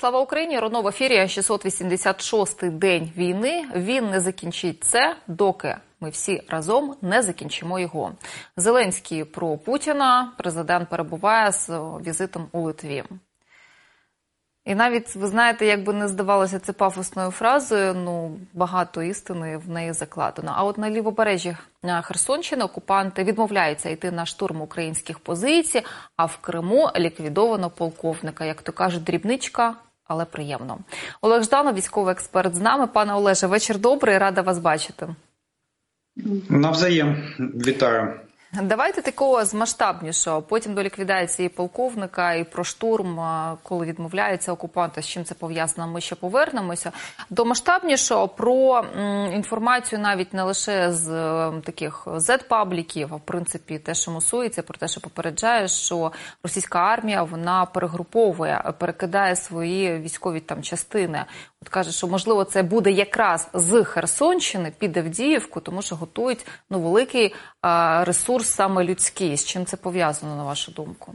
Слава Україні! Роно в ефірі 686-й день війни. Він не закінчить це, доки ми всі разом не закінчимо його. Зеленський про Путіна. Президент перебуває з візитом у Литві. І навіть ви знаєте, як би не здавалося це пафосною фразою, ну багато істини в неї закладено. А от на лівобережжі Херсонщини окупанти відмовляються йти на штурм українських позицій, а в Криму ліквідовано полковника. Як то кажуть, дрібничка, але приємно. Олег Жданов, військовий експерт, з нами. Пане Олеже, вечір добрий, рада вас бачити. Навзаєм вітаю. Давайте такого з масштабнішого. Потім до ліквідації полковника і про штурм, коли відмовляються окупанти. З чим це пов'язано? Ми ще повернемося. До масштабнішого про інформацію навіть не лише з таких Z-пабліків, а в принципі те, що мусується, про те, що попереджає, що російська армія вона перегруповує, перекидає свої військові там частини. От каже, що можливо це буде якраз з Херсонщини під Авдіївку, тому що готують ну великий ресурс саме людський. З чим це пов'язано на вашу думку?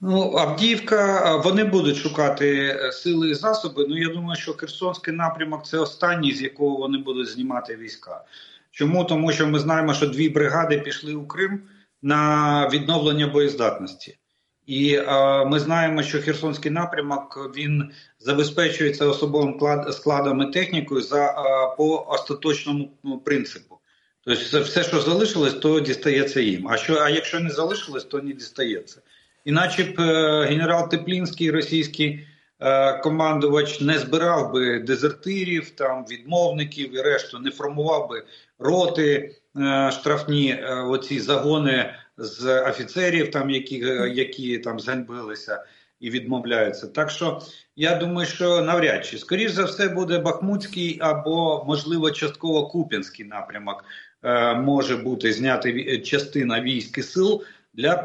Ну, Авдіївка, вони будуть шукати сили і засоби. Ну я думаю, що Херсонський напрямок це останній, з якого вони будуть знімати війська. Чому? Тому що ми знаємо, що дві бригади пішли у Крим на відновлення боєздатності. І е, ми знаємо, що Херсонський напрямок він забезпечується особовим складом і технікою за е, по остаточному принципу. Тобто, все, що залишилось, то дістається їм. А що, а якщо не залишилось, то не дістається. Іначе б е, генерал Теплінський, російський е, командувач, не збирав би дезертирів, там відмовників і решту, не формував би роти е, штрафні, оці загони з офіцерів, там які які там зганьбилися і відмовляються. Так що я думаю, що навряд чи скоріш за все буде Бахмутський або можливо частково Куп'янський напрямок може бути зняти частина військ і сил для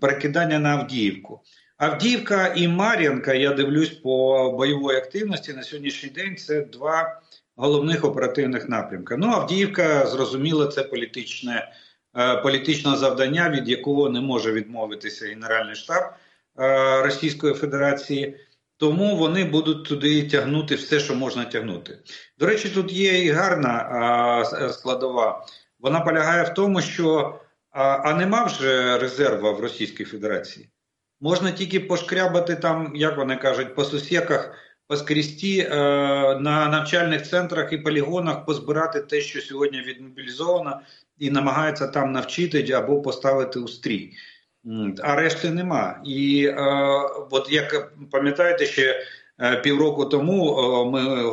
перекидання на Авдіївку. Авдіївка і Мар'янка, я дивлюсь по бойової активності на сьогоднішній день. Це два головних оперативних напрямка. Ну, Авдіївка, зрозуміло, це політичне Е, політичного завдання, від якого не може відмовитися Генеральний штаб е, Російської Федерації. Тому вони будуть туди тягнути все, що можна тягнути. До речі, тут є і гарна складова. Вона полягає в тому, що а нема вже резерва в Російській Федерації. Можна тільки пошкрябати там, як вони кажуть, по сусіках, по скрісті е, на навчальних центрах і полігонах позбирати те, що сьогодні відмобілізовано, і намагаються там навчити або поставити у стрій. А решти нема. І е, от як пам'ятаєте, ще е, півроку тому е, ми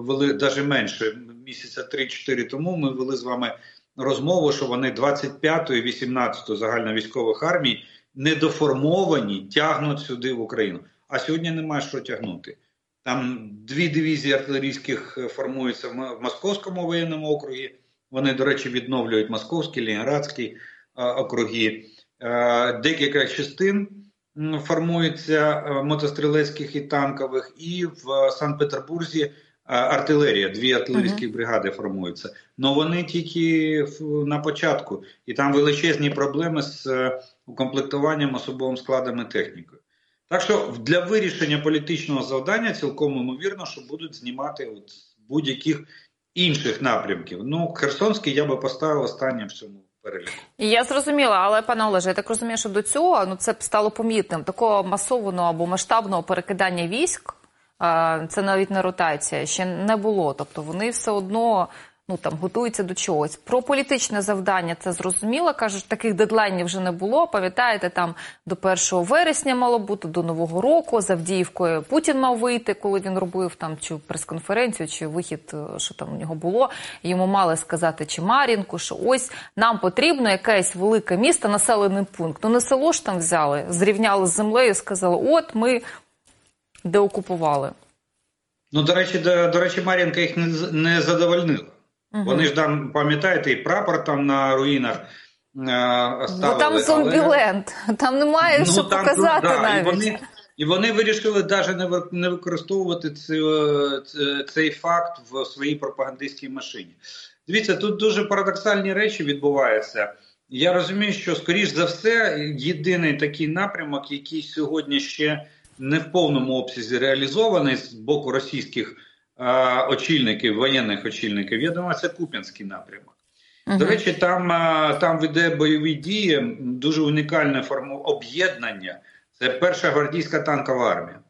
вели навіть менше місяця 3-4 тому. Ми вели з вами розмову, що вони 25-ї, 18-ї загальновійськових армій недоформовані, тягнуть сюди в Україну. А сьогодні немає що тягнути. Там дві дивізії артилерійських формуються в Московському воєнному округі. Вони, до речі, відновлюють Московський, Лінградський округи. Декілька частин формуються мотострілецьких і танкових, і в Санкт-Петербурзі артилерія, дві артилерійські бригади формуються. Але вони тільки на початку, і там величезні проблеми з е, укомплектуванням особовим складом і технікою. Так що для вирішення політичного завдання цілком ймовірно, що будуть знімати от будь-яких інших напрямків. Ну, Херсонський я би поставив останнім в цьому переліку. Я зрозуміла, але пане Олеже, я так розумію, що до цього ну це б стало помітним. Такого масованого або масштабного перекидання військ. Це навіть не ротація, ще не було. Тобто вони все одно ну там готуються до чогось. Про політичне завдання це зрозуміло. кажуть, таких дедлайнів вже не було. Пам'ятаєте, там до 1 вересня мало бути до нового року. За Авдіївкою Путін мав вийти, коли він робив там чи прес-конференцію, чи вихід, е, що там у нього було. Йому мали сказати, чи Мар'їнку, що ось нам потрібно якесь велике місто, населений пункт. Ну не село ж там взяли, зрівняли з землею, сказали, от ми деокупували. Ну, до речі, до, до речі, Мар'їнка їх не, не задовольнила. Угу. Вони ж там, пам'ятаєте, і прапор там на руїнах е, ставили. Бо там зомбіленд, але... там немає ну, що там, показати да, навіть. І вони, і вони вирішили навіть не використовувати цей, цей факт в своїй пропагандистській машині. Дивіться, тут дуже парадоксальні речі відбуваються. Я розумію, що, скоріш за все, єдиний такий напрямок, який сьогодні ще не в повному обсязі реалізований з боку російських очільників, воєнних очільників. Я думаю, це Куп'янський напрямок. До речі, там там веде бойові дії, дуже унікальне форму об'єднання. Це перша гвардійська танкова армія.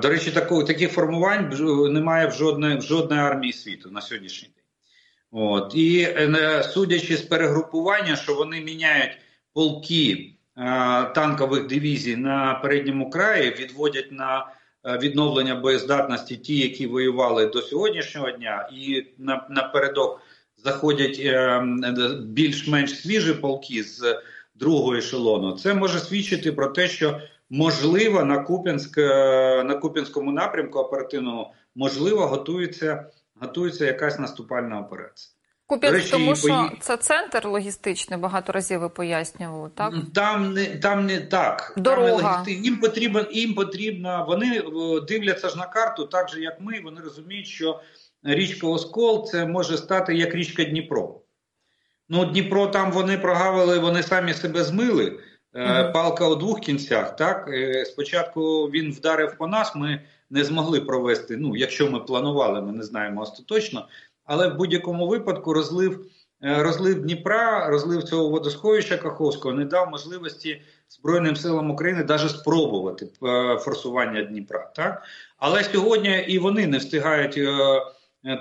До речі, таку, таких формувань немає в жодної в жодної армії світу на сьогоднішній день. От. І е, судячи з перегрупування, що вони міняють полки танкових дивізій на передньому краї, відводять на е, відновлення боєздатності ті, які воювали до сьогоднішнього дня, і напередок заходять е, більш-менш свіжі полки з другого ешелону. Це може свідчити про те, що можливо на Куп'янськ на Куп'янському напрямку оперативному можливо готується готується якась наступальна операція. Куп'янськ, речі, тому що це центр логістичний, багато разів ви пояснювали, так? Там не там не так. Дорога. Там їм потрібно, їм потрібно, вони дивляться ж на карту, так же як ми. Вони розуміють, що річка Оскол це може стати як річка Дніпро. Ну, Дніпро там вони прогавили, вони самі себе змили. Mm-hmm. Палка у двох кінцях. Так е, спочатку він вдарив по нас. Ми не змогли провести. Ну, якщо ми планували, ми не знаємо остаточно. Але в будь-якому випадку розлив е, розлив Дніпра, розлив цього водосховища Каховського не дав можливості Збройним силам України навіть спробувати форсування Дніпра. Так? Але сьогодні і вони не встигають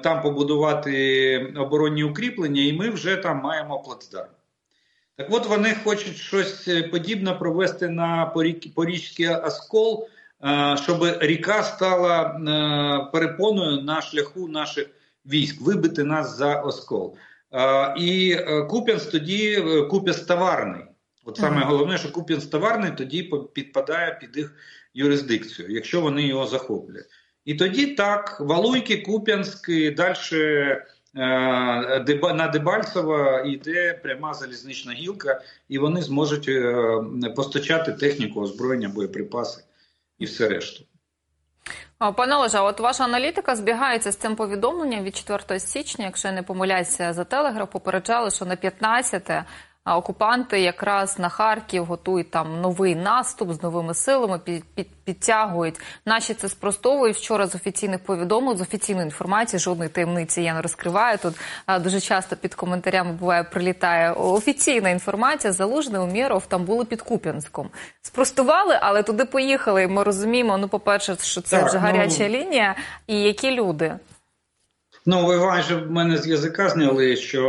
там побудувати оборонні укріплення, і ми вже там маємо плацдарм. Так от вони хочуть щось е, подібне провести на Порічський Оскол, е, щоб ріка стала е, перепоною на шляху наших військ, вибити нас за Оскол. І Куп'янськ тоді Куп'янськ товарний. От саме головне, що Куп'янськ товарний тоді підпадає під їх юрисдикцію, якщо вони його захоплять. І тоді так, Валуйки, Куп'янськ і далі Е, на Дебальцево йде пряма залізнична гілка, і вони зможуть е, постачати техніку, озброєння, боєприпаси і все решту. Пане Олеже, от ваша аналітика збігається з цим повідомленням від 4 січня, якщо я не помиляюся за телеграф, попереджали, що на 15 а окупанти якраз на Харків готують там новий наступ з новими силами, під, під, підтягують. Наші це спростовують вчора з офіційних повідомлень, з офіційної інформації. Жодної таємниці я не розкриваю. Тут а, дуже часто під коментарями буває прилітає офіційна інформація. Залужний Умєров там були під Куп'янськом. Спростували, але туди поїхали. Ми розуміємо. Ну, по перше, що це так, вже гаряча ну... лінія, і які люди. Ну, ви майже в мене з язика зняли, що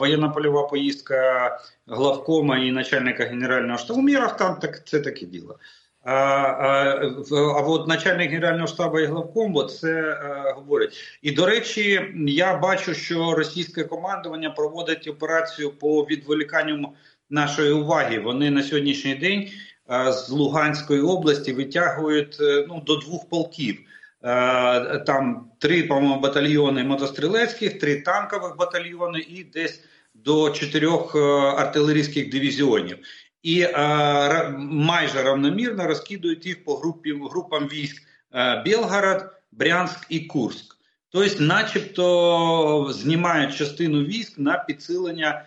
воєнна польова поїздка главкома і начальника генерального штабу Міров там так це таке діло. А а, а от начальник генерального штабу і главкому це а, говорить. І до речі, я бачу, що російське командування проводить операцію по відволіканню нашої уваги. Вони на сьогоднішній день а, з Луганської області витягують е, ну, до двох полків. Е, там три по-моєму, батальйони мотострілецьких, три танкових батальйони і десь до чотирьох е, артилерійських дивізіонів. І е, майже равномірно розкидують їх по групі, групам військ Білгород, Брянськ і Курськ. Тобто, начебто, знімають частину військ на підсилення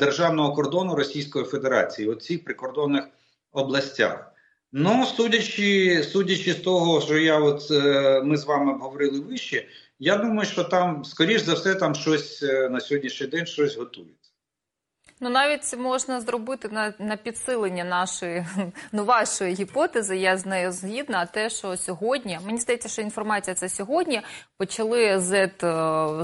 державного кордону Російської Федерації у цих прикордонних областях. Ну, судячи судячи з того, що я от е, ми з вами обговорили вище, я думаю, що там, скоріш за все, там щось е, на сьогоднішній день щось готується. Ну, навіть можна зробити на на підсилення нашої ну вашої гіпотези. Я з нею згідна. Те, що сьогодні мені здається, що інформація це сьогодні почали з е,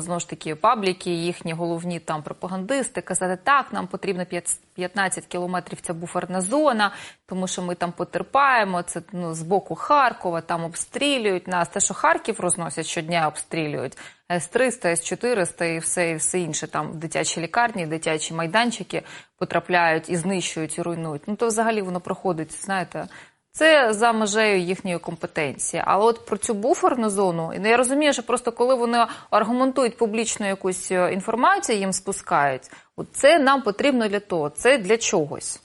знову ж таки пабліки, їхні головні там пропагандисти казати, так нам потрібно 15 кілометрів. Ця буферна зона, тому що ми там потерпаємо. Це ну з боку Харкова, там обстрілюють нас. Те, що Харків розносять щодня, обстрілюють. С-300, С-400 і все і все інше, там дитячі лікарні, дитячі майданчики потрапляють і знищують, і руйнують. Ну то взагалі воно проходить, знаєте. Це за межею їхньої компетенції. Але от про цю буферну зону, я розумію, що просто коли вони аргументують публічну якусь е, інформацію, їм спускають. От це нам потрібно для того, це для чогось.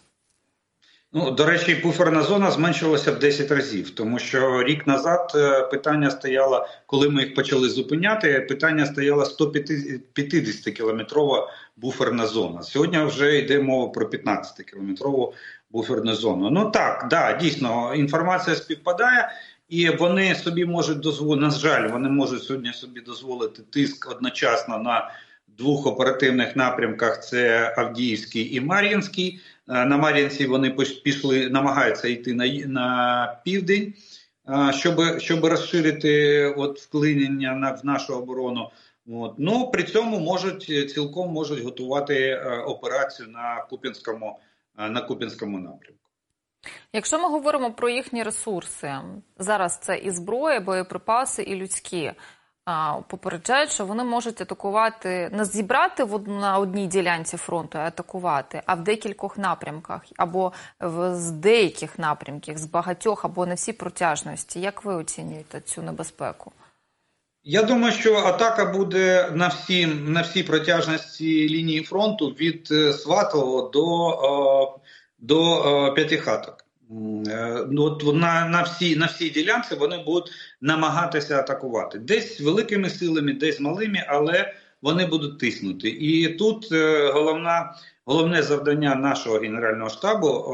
Ну, до речі, буферна зона зменшилася в 10 разів, тому що рік назад е, питання стояло, коли ми їх почали зупиняти, питання стояло 150 кілометрова буферна зона. Сьогодні вже йде мова про 15 кілометрову буферну зону. Ну так, да, дійсно, інформація співпадає. І вони собі можуть дозволити, на жаль, вони можуть сьогодні собі дозволити тиск одночасно на двох оперативних напрямках: це Авдіївський і Мар'їнський. Е, на Мар'їнці вони пішли, намагаються йти на на південь, е, щоб щоб розширити от вклинення на в нашу оборону. От. Ну при цьому можуть цілком можуть готувати е, операцію на Купінському на Купінському напрямку. Якщо ми говоримо про їхні ресурси, зараз це і зброя, боєприпаси, і людські. Попереджають, що вони можуть атакувати не зібрати на одній ділянці фронту, а атакувати, а в декількох напрямках, або в з деяких напрямків, з багатьох, або на всі протяжності. Як ви оцінюєте цю небезпеку? Я думаю, що атака буде на всі на всі протяжності лінії фронту від е, Сватового до е, до е, п'ятихаток. Ну, от на на, всі на всій ділянці вони будуть намагатися атакувати десь великими силами, десь малими, але вони будуть тиснути. І тут головна, головне завдання нашого генерального штабу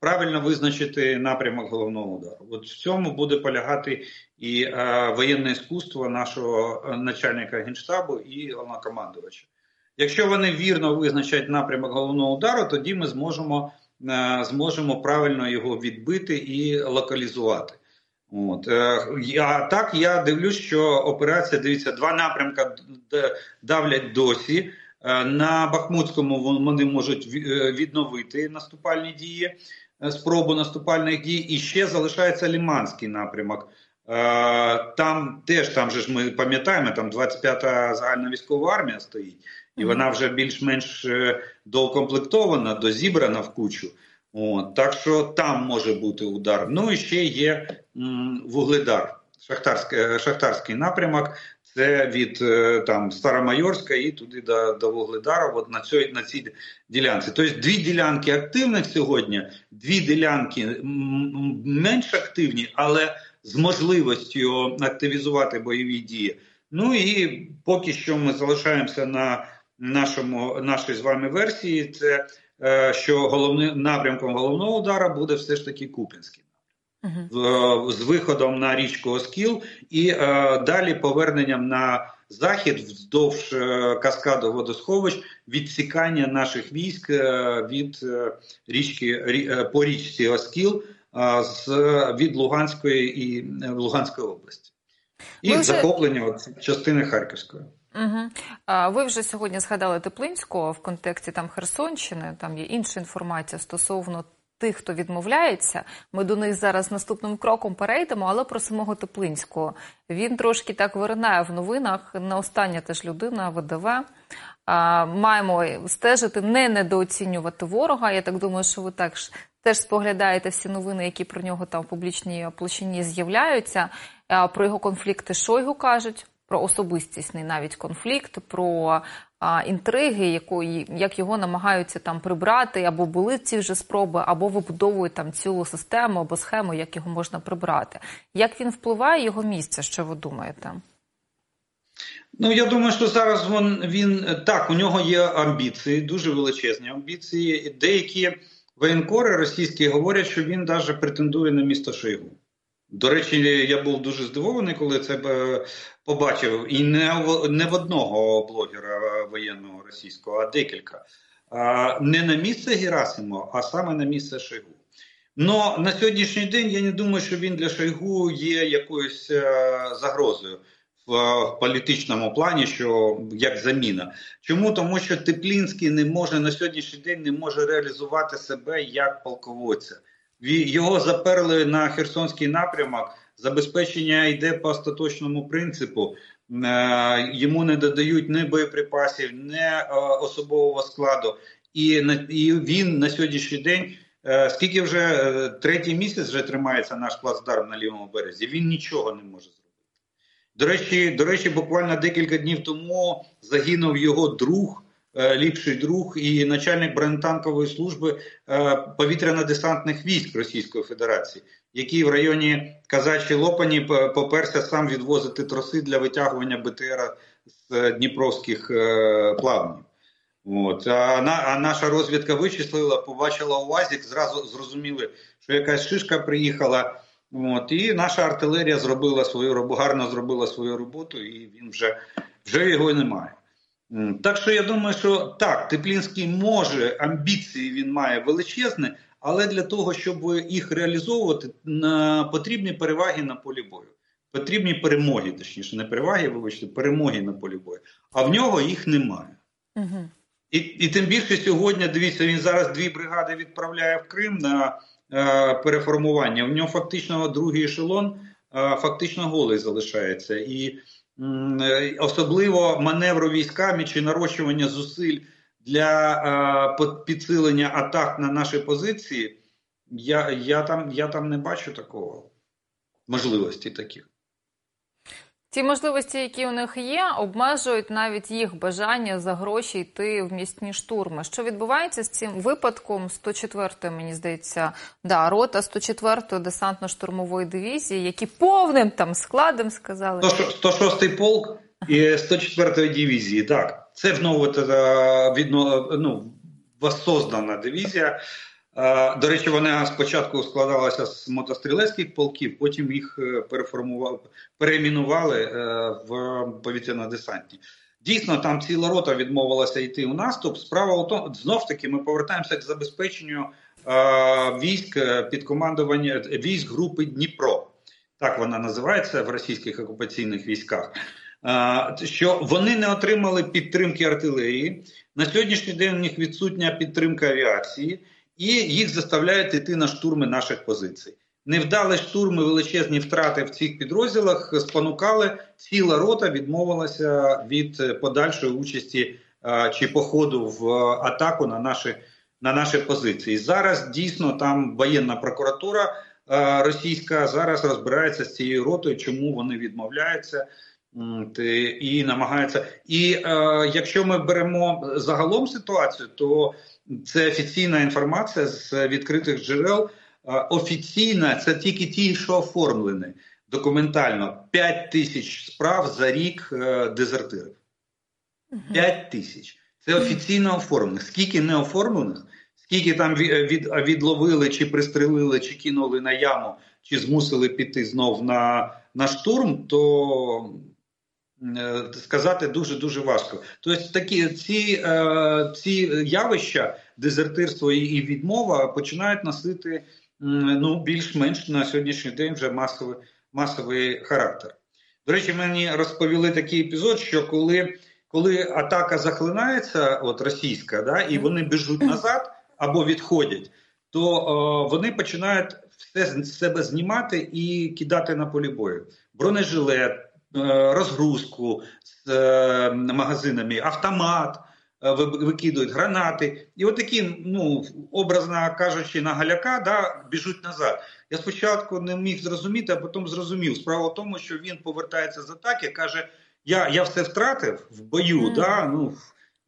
правильно визначити напрямок головного удару. От в цьому буде полягати і е, воєнне іскусство нашого начальника генштабу і головнокомандувача. Якщо вони вірно визначать напрямок головного удару, тоді ми зможемо Е, зможемо правильно його відбити і локалізувати. От. Е, а так я дивлюсь, що операція дивіться, два напрямки давлять досі. Е, на Бахмутському вони можуть відновити наступальні дії, спробу наступальних дій. І ще залишається Ліманський напрямок. Там теж там же ж ми пам'ятаємо, там 25-та загальна військова армія стоїть і вона вже більш-менш е, доукомплектована, дозібрана в кучу. От, Так що там може бути удар. Ну і ще є м, вугледар, шахтарський, е, шахтарський напрямок. Це від е, там Старомайорська і туди до до Вугледара, от на цій на цій ділянці. Тобто дві ділянки активних сьогодні, дві ділянки менш активні, але з можливістю активізувати бойові дії. Ну і поки що ми залишаємося на нашому нашій з вами версії, це е, що головним напрямком головного удара буде все ж таки Купінський. Uh-huh. З виходом на річку Оскіл і е, далі поверненням на захід вздовж е, каскаду водосховищ відсікання наших військ е, від е, річки е, по річці Оскіл з від Луганської і Луганської області, і вже... захоплення от, частини Харківської. Угу. Ви вже сьогодні згадали Теплинського в контексті там Херсонщини. Там є інша інформація стосовно тих, хто відмовляється. Ми до них зараз наступним кроком перейдемо, але про самого Теплинського він трошки так виринає в новинах. Не остання теж людина, ВДВ. Маємо стежити, не недооцінювати ворога. Я так думаю, що ви так теж споглядаєте всі новини, які про нього там в публічній площині з'являються. Про його конфлікти Шойгу кажуть про особистісний навіть конфлікт, про а, інтриги, якої як його намагаються там прибрати, або були ці вже спроби, або вибудовують там цілу систему або схему, як його можна прибрати. Як він впливає його місце? Що ви думаєте? Ну, я думаю, що зараз він, він так, у нього є амбіції, дуже величезні амбіції. Деякі воєнкори російські говорять, що він навіть претендує на місто Шойгу. До речі, я був дуже здивований, коли це е, побачив. І не в, не в одного блогера воєнного російського, а декілька. Не на місце Герасимова, а саме на місце Шойгу. Но на сьогоднішній день я не думаю, що він для Шойгу є якоюсь е, загрозою в політичному плані, що як заміна. Чому? Тому що Теплінський не може на сьогоднішній день не може реалізувати себе як полководця. Його заперли на Херсонський напрямок. Забезпечення йде по остаточному принципу. Е, йому не додають ні боєприпасів, ні е, особового складу. І він на сьогоднішній день, е, скільки вже третій місяць вже тримається наш плацдарм на лівому березі, він нічого не може зробити. До речі, до речі, буквально декілька днів тому загинув його друг. Е, ліпший друг і начальник бронетанкової служби е, повітряно-десантних військ Російської Федерації, який в районі Казачі Лопані поперся сам відвозити троси для витягування БТР з Дніпровських е, плавнів. От а, на, а наша розвідка вичислила, побачила УАЗик, зразу зрозуміли, що якась шишка приїхала. От, і наша артилерія зробила свою роботу, гарно зробила свою роботу, і він вже вже його немає. Так що я думаю, що так, Теплінський може, амбіції він має величезне, але для того, щоб їх реалізовувати, потрібні переваги на полі бою. Потрібні перемоги, точніше, не переваги, вибачте, перемоги на полі бою. А в нього їх немає. Угу. І і тим більше сьогодні, дивіться, він зараз дві бригади відправляє в Крим на е, переформування. В нього фактично другий ешелон е, фактично голий залишається. І особливо маневру військами чи нарощування зусиль для е, підсилення атак на наші позиції. Я, я, там, Я там не бачу такого можливості таких. Ті можливості, які у них є, обмежують навіть їх бажання за гроші йти в місні штурми. Що відбувається з цим випадком 104-ї, мені здається, да, рота 104-ї десантно-штурмової дивізії, які повним там складом сказали 106-й полк і 104-ї дивізії. Так, це знову відно, ну, воссоздана дивізія. До речі, вона спочатку складалася з мотострілецьких полків, потім їх е, переформували, перейменували е, в повітряно-десантні. Дійсно, там ціла рота відмовилася йти у наступ. Справа у тому, знов таки, ми повертаємося к забезпеченню військ е, під командування військ групи Дніпро. Так вона називається в російських окупаційних військах. Що вони не отримали підтримки артилерії на сьогоднішній день. У них відсутня підтримка авіації і їх заставляють йти на штурми наших позицій. Невдалі штурми, величезні втрати в цих підрозділах спонукали. Ціла рота відмовилася від подальшої участі а, чи походу в атаку на наші на наші позиції. Зараз дійсно там воєнна прокуратура а, російська зараз розбирається з цією ротою, чому вони відмовляються. І намагаються, і е, якщо ми беремо загалом ситуацію, то це офіційна інформація з відкритих джерел. Офіційна це тільки ті, що оформлені документально 5 тисяч справ за рік е, дезертирів. 5 тисяч. Це офіційно оформлених. Скільки не оформлених, скільки там від, відловили, чи пристрелили, чи кинули на яму, чи змусили піти знов на на штурм, то Е, сказати дуже дуже важко. Тобто такі ці е, ці явища, дезертирство і відмова починають носити ну більш-менш на сьогоднішній день вже масовий масовий характер. До речі, мені розповіли такий епізод, що коли коли атака захлинається, от російська, да, і вони біжуть назад або відходять, то о, вони починають все з себе знімати і кидати на полі бою. Бронежилет. Е, розгрузку з е, магазинами, автомат. Е, викидують гранати, і от ну образно кажучи, на галяка да, біжуть назад. Я спочатку не міг зрозуміти, а потім зрозумів. Справа в тому, що він повертається з атаки, каже: Я я все втратив в бою. Mm. да, ну,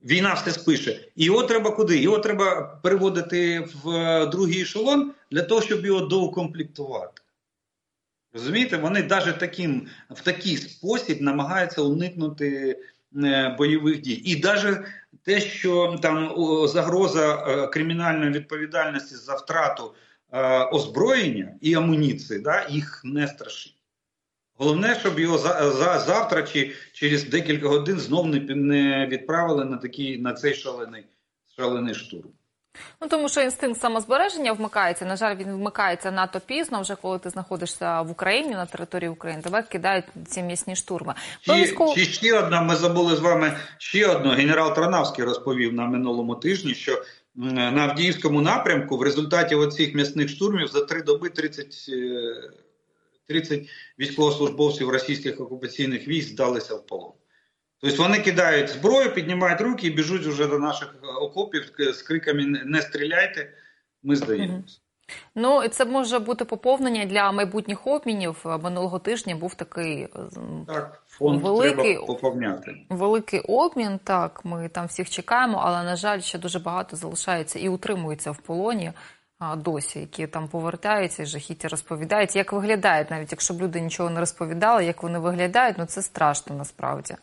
Війна все спише. І його треба куди? Його треба переводити в другий ешелон для того, щоб його доукомплектувати. Розумієте, вони навіть таким, в такий спосіб намагаються уникнути е, бойових дій. І навіть те, що там загроза е, кримінальної відповідальності за втрату е, озброєння і амуніції, да, їх не страшить. Головне, щоб його за, за завтра чи через декілька годин знов не, не відправили на такий на цей шалений шалений штурм. Ну тому що інстинкт самозбереження вмикається. На жаль, він вмикається надто пізно, вже коли ти знаходишся в Україні на території України. Тебе кидають ці місні штурми. Чи, військов... чи ще одна? Ми забули з вами ще одну. Генерал Транавський розповів на минулому тижні, що на Авдіївському напрямку в результаті оцих м'ясних штурмів за три доби 30 30 е, військовослужбовців російських окупаційних військ здалися в полон. Тобто вони кидають зброю, піднімають руки і біжуть вже до наших е, окопів з криками Не стріляйте, ми здаємося. Ну і це може бути поповнення для майбутніх обмінів. Минулого тижня був такий е, так, фонд великий треба поповняти. великий обмін. Так, ми там всіх чекаємо, але на жаль, ще дуже багато залишається і утримується в полоні. Досі, які там повертаються і жахіття розповідають, як виглядають, навіть якщо б люди нічого не розповідали, як вони виглядають, ну це страшно насправді.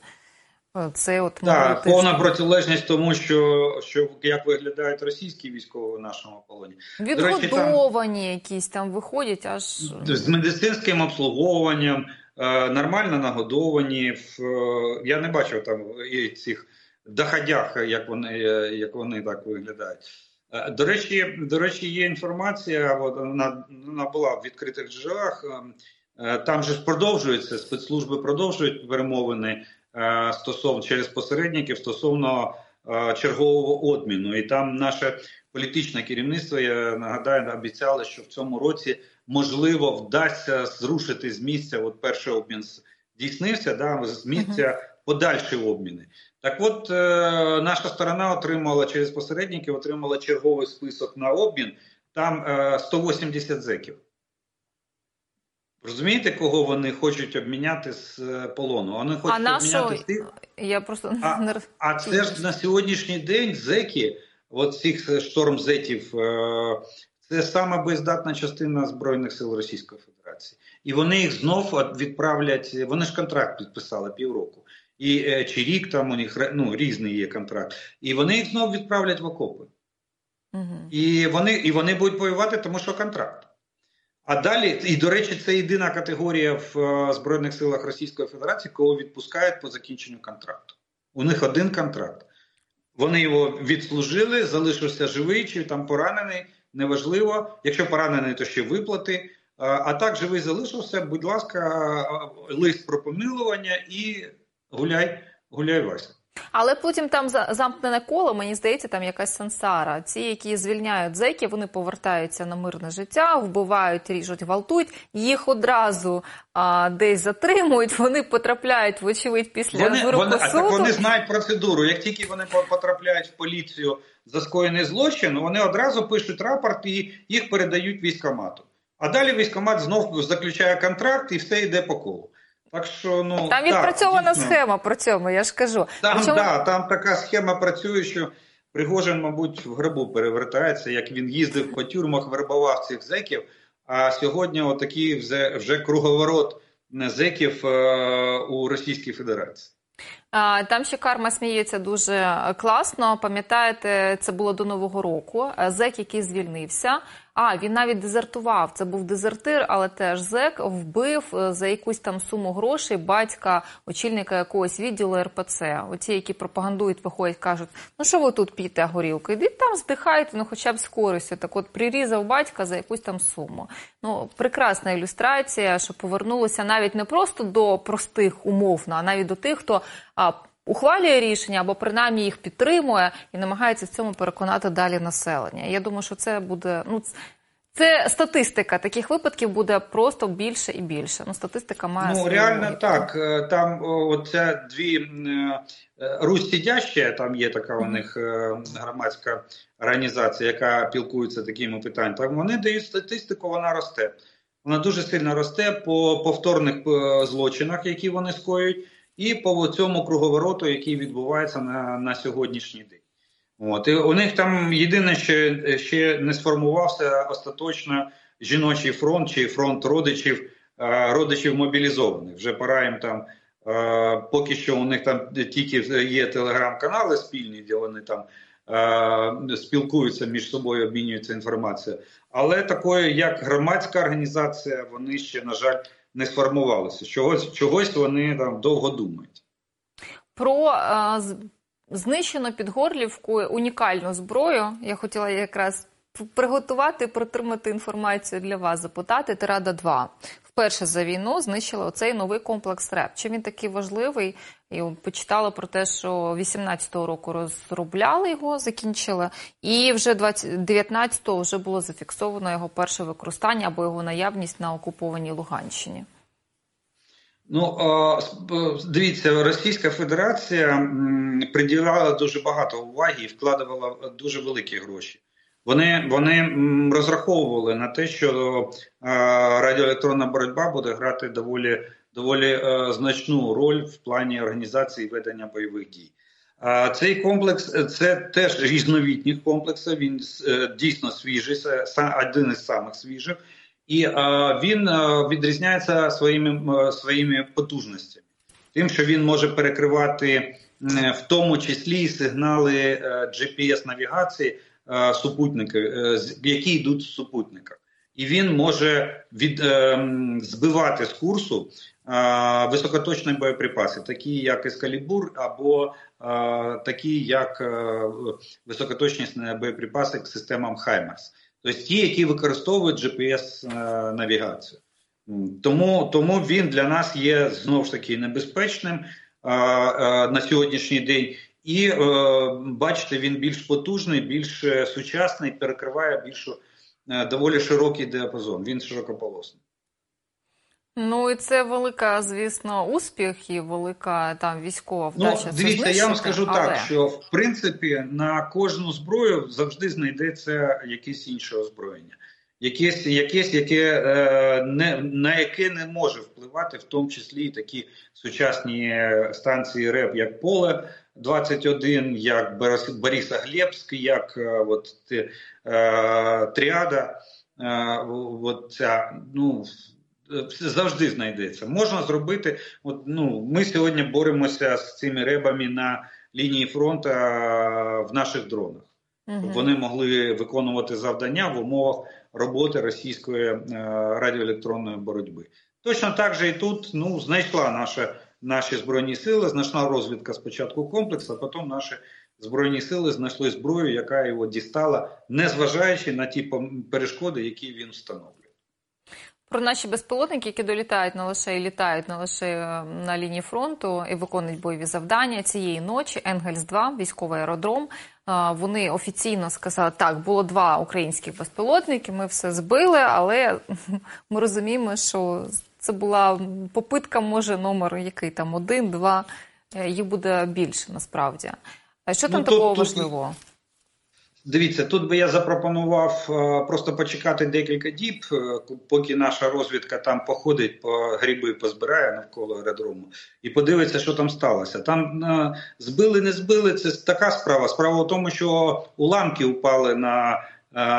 Це от Так, повна протилежність тому, що що як виглядають російські військові в нашому полоні. Відгодовані там, якісь там виходять, аж з медицинським обслуговуванням, е, нормально нагодовані. Е, я не бачив там і цих доходях, як вони як вони так виглядають. Е, до речі, до речі, є інформація. Вона, вона була в відкритих джерелах. Е, там же ж продовжується спецслужби продовжують перемовини е, стосовно через посередників стосовно чергового обміну. І там наше політичне керівництво я нагадаю, обіцяли, що в цьому році можливо вдасться зрушити з місця. От перший обмін здійснився, да з місця подальші обміни. Так от, е, наша сторона отримала через посередників, отримала черговий список на обмін, там е, 180 зеків. Розумієте, кого вони хочуть обміняти з е, полону? Вони хочуть а обміняти з тих. Я просто а, не а це ж на сьогоднішній день зеки, от цих штормзетів, е, це саме боєздатна частина Збройних сил Російської Федерації. І вони їх знов відправлять. Вони ж контракт підписали півроку і е, чи рік там у них ну, різний є контракт, і вони їх знову відправлять в окопи. Угу. І вони і вони будуть воювати, тому що контракт. А далі, і до речі, це єдина категорія в uh, Збройних силах Російської Федерації, кого відпускають по закінченню контракту. У них один контракт. Вони його відслужили, залишився живий чи там поранений, неважливо. Якщо поранений, то ще виплати. А так живий залишився, будь ласка, лист про помилування і гуляй, гуляй Вася. Але потім там замкнене коло, мені здається, там якась сансара. Ці, які звільняють зеків, вони повертаються на мирне життя, вбивають, ріжуть, гвалтують, їх одразу а, десь затримують. Вони потрапляють, вочевидь, після вони, вироку вони, суду. Так вони знають процедуру. Як тільки вони потрапляють в поліцію за скоєний злочин, вони одразу пишуть рапорт і їх передають військомату. А далі військомат знов заключає контракт і все йде по колу. Так що ну там відпрацьована так, схема про цьому, я ж кажу. Там Причому... да, там така схема працює, що Пригожин, мабуть, в грибу перевертається, як він їздив по тюрмах, вербував цих зеків. А сьогодні отакий вже вже круговорот зеків е, у Російській Федерації. Там ще карма сміється дуже класно. Пам'ятаєте, це було до нового року. Зек, який звільнився, а він навіть дезертував. Це був дезертир, але теж зек вбив е, за якусь там суму грошей батька, очільника якогось відділу РПЦ. Оці, які пропагандують, виходять, кажуть: ну що ви тут п'єте горілку? Ідіть там здихайте, ну хоча б з користю. Так от прирізав батька за якусь там суму. Ну, прекрасна ілюстрація, що повернулися навіть не просто до простих умовно, а навіть до тих, хто а, ухвалює рішення або принаймні їх підтримує і намагається в цьому переконати далі населення. Я думаю, що це буде ну. Це статистика таких випадків буде просто більше і більше. Ну, статистика має ну реально логіку. так. Е, там оця дві е, Русь сидяща, там є така у них е, громадська організація, яка пілкується такими питаннями. Так вони дають статистику, вона росте. Вона дуже сильно росте по повторних злочинах, які вони скоюють і по цьому круговороту, який відбувається на на сьогоднішній день. От і у них там єдине, що ще не сформувався остаточно жіночий фронт чи фронт родичів, родичів мобілізованих. Вже пора їм там. Поки що у них там тільки є телеграм-канали спільні, де вони там спілкуються між собою, обмінюються інформацією. Але такої, як громадська організація, вони ще, на жаль, не сформувалися. Чогось чогось вони там довго думають. Про а, знищено під Горлівкою унікальну зброю. Я хотіла якраз приготувати, протримати інформацію для вас, запитати. Тирада 2 вперше за війну знищила оцей новий комплекс РЕП. Чим він такий важливий? І почитала про те, що 18-го року розробляли його, закінчили, і вже 19-го вже було зафіксовано його перше використання або його наявність на окупованій Луганщині. Ну дивіться, Російська Федерація приділяла дуже багато уваги і вкладувала дуже великі гроші. Вони вони розраховували на те, що радіоелектронна боротьба буде грати доволі доволі е, значну роль в плані організації ведення бойових дій. Цей комплекс е, це теж різновітні комплекси. Він е, дійсно свіжий, один із самих свіжих, і він відрізняється своїми своїми потужностями, тим, що він може перекривати е, в тому числі сигнали е, GPS-навігації е, супутники, е, які йдуть з супутника. І він може від, е, збивати з курсу е, високоточні боєприпаси, такі як Ескалібур, або е, такі як е, високоточні боєприпаси к системам Хаймерс. Тобто ті, які використовують GPS-навігацію. Тому, тому він для нас є знову ж таки небезпечним е, е, на сьогоднішній день. І е, бачите, він більш потужний, більш е, сучасний, перекриває більшу е, доволі широкий діапазон. Він широкополосний. Ну і це велика, звісно, успіх і велика там військова Ну, вдача. це дивіться, я вам скажу але... так, що в принципі на кожну зброю завжди знайдеться якесь інше озброєння, якесь, якесь яке е, не на яке не може впливати, в тому числі і такі сучасні станції РЕП, як Поле 21, як Борис- Борисоглебськ, як е, от е, Тріада. Е, от ця, ну, завжди знайдеться. Можна зробити. От, ну, ми сьогодні боремося з цими ребами на лінії фронту в наших дронах. Щоб Вони могли виконувати завдання в умовах роботи російської е, радіоелектронної боротьби. Точно так же і тут ну, знайшла наша, наші збройні сили, знайшла розвідка спочатку комплексу, а потім наші збройні сили знайшли зброю, яка його дістала, незважаючи на ті перешкоди, які він встановлює. Про наші безпілотники, які долітають не лише і літають не лише е, на лінії фронту і виконують бойові завдання цієї ночі. Енгельс 2 військовий аеродром. е, Вони офіційно сказали, так було два українських безпілотники. Ми все збили, але ми розуміємо, що це була попитка, може номер який там один, два. Е, Їх буде більше насправді. А що там Ну, тут- такого тут- важливого? Дивіться, тут би я запропонував е, просто почекати декілька діб, е, поки наша розвідка там походить по гриби, позбирає навколо аеродрому і подивиться, що там сталося. Там збили, не збили. Це така справа. Справа в тому, що уламки упали на,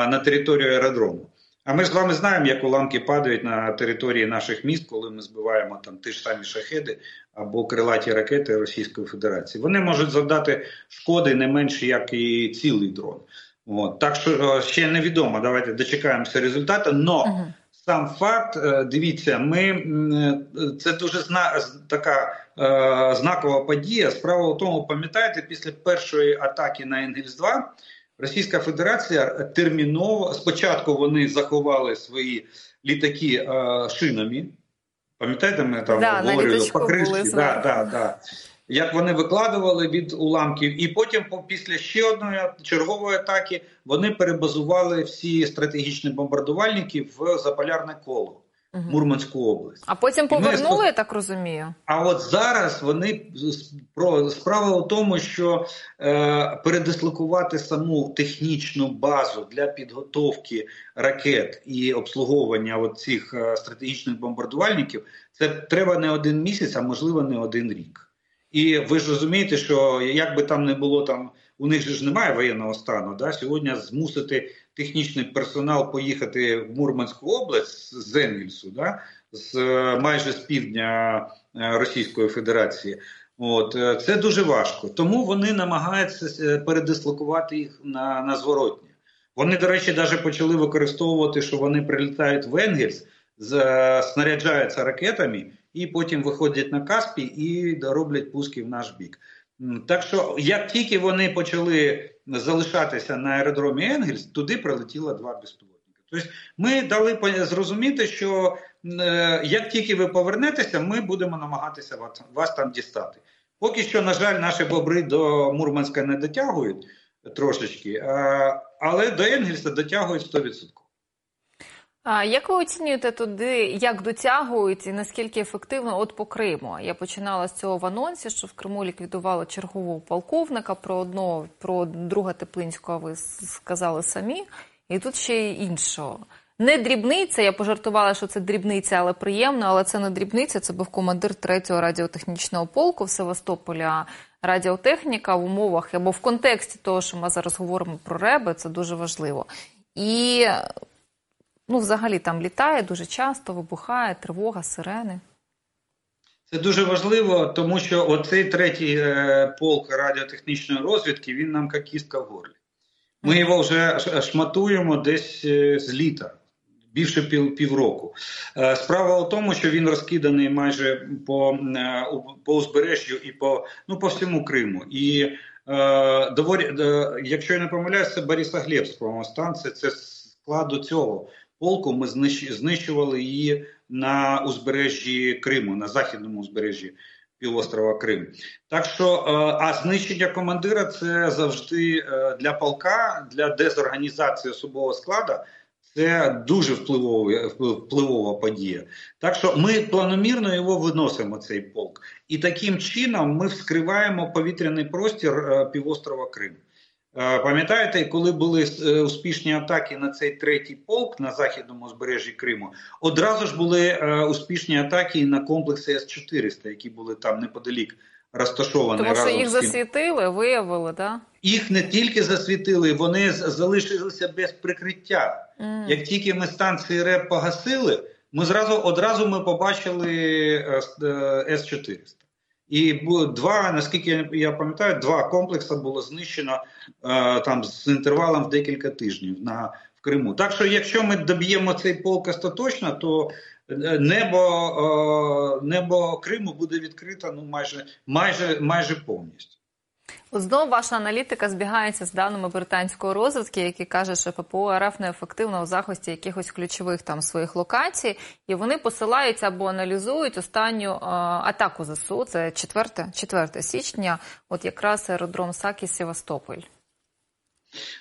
на територію аеродрому. А ми ж з вами знаємо, як уламки падають на території наших міст, коли ми збиваємо там ті ж самі шахеди або крилаті ракети Російської Федерації. Вони можуть завдати шкоди не менше, як і цілий дрон. От. Так що е, ще невідомо. Давайте дочекаємося результату. Но Мгм. сам факт, е, дивіться, ми е, це дуже зна, така е, знакова подія. Справа в тому, пам'ятаєте, після першої атаки на Енгельс 2 Російська Федерація терміново спочатку вони заховали свої літаки е, шинами. Пам'ятаєте, ми там Да, говорили покришки? були Да, да, да. Як вони викладували від уламків, і потім, після ще одної чергової атаки, вони перебазували всі стратегічні бомбардувальники в заполярне коло. Мурманську область. А потім ми повернули, я так розумію. А от зараз вони справа в тому, що е, передислокувати саму технічну базу для підготовки ракет і обслуговування от цих е, стратегічних бомбардувальників, це треба не один місяць, а можливо не один рік. І ви ж розумієте, що як би там не було там, у них же ж немає воєнного стану. Да? Сьогодні змусити технічний персонал поїхати в Мурманську область з Енгельсу, да? з е, майже з півдня е, Російської Федерації. От е, це дуже важко. Тому вони намагаються передислокувати їх на, на зворотні. Вони, до речі, навіть почали використовувати, що вони прилітають в Енгельс, снаряджаються ракетами і потім виходять на Каспій і роблять пуски в наш бік. Так що, як тільки вони почали залишатися на аеродромі Енгельс, туди прилетіло два безпілотники. Тобто ми дали зрозуміти, що е, як тільки ви повернетеся, ми будемо намагатися вас, там дістати. Поки що, на жаль, наші бобри до Мурманська не дотягують трошечки, але до Енгельса дотягують 100%. А як ви оцінюєте туди, як дотягують і наскільки ефективно от по Криму? Я починала з цього в анонсі, що в Криму ліквідували чергового полковника про одного, про друга Теплинського ви сказали самі, і тут ще іншого. Не дрібниця, я пожартувала, що це дрібниця, але приємно, але це не дрібниця, це був командир 3-го радіотехнічного полку в Севастополя. Радіотехніка в умовах або в контексті того, що ми зараз говоримо про реби, це дуже важливо. І ну, взагалі там літає дуже часто, вибухає, тривога, сирени. Це дуже важливо, тому що оцей третій е, полк радіотехнічної розвідки він нам як кістка в горлі. Ми його вже шматуємо десь е, з літа, більше пів, півроку. Е, справа у тому, що він розкиданий майже по по узбережжю і по ну, по всьому Криму. І е, доволі, якщо я не помиляюся, Борисоглебськ, по станція, це складу цього полку. Ми знищували її на узбережжі Криму, на західному узбережжі півострова Крим. Так що, е, а знищення командира це завжди е, для полка, для дезорганізації особового складу. Це дуже впливова, впливова подія. Так що ми планомірно його виносимо, цей полк, і таким чином ми вскриваємо повітряний простір е, півострова Крим. Е, пам'ятаєте, коли були е, успішні атаки на цей третій полк на західному узбережжі Криму, одразу ж були е, успішні атаки на комплекси С-400, які були там неподалік розташовані. Тому що їх засвітили, виявили, так? Їх не тільки засвітили, вони залишилися без прикриття. Mm. Як тільки ми станції РЕП погасили, ми зразу одразу ми побачили С-400. І два, наскільки я пам'ятаю, два комплекси було знищено е, там з інтервалом в декілька тижнів на в Криму. Так що, якщо ми доб'ємо цей полк остаточно, то е, небо е, небо Криму буде відкрито ну майже майже майже повністю. Знову ваша аналітика збігається з даними британської розвідки, які кажуть, що ППО РФ неефективно у захисті якихось ключових там своїх локацій, і вони посилаються або аналізують останню а, атаку ЗСУ. Це 4, 4 січня, от якраз аеродром Сакі Севастополь.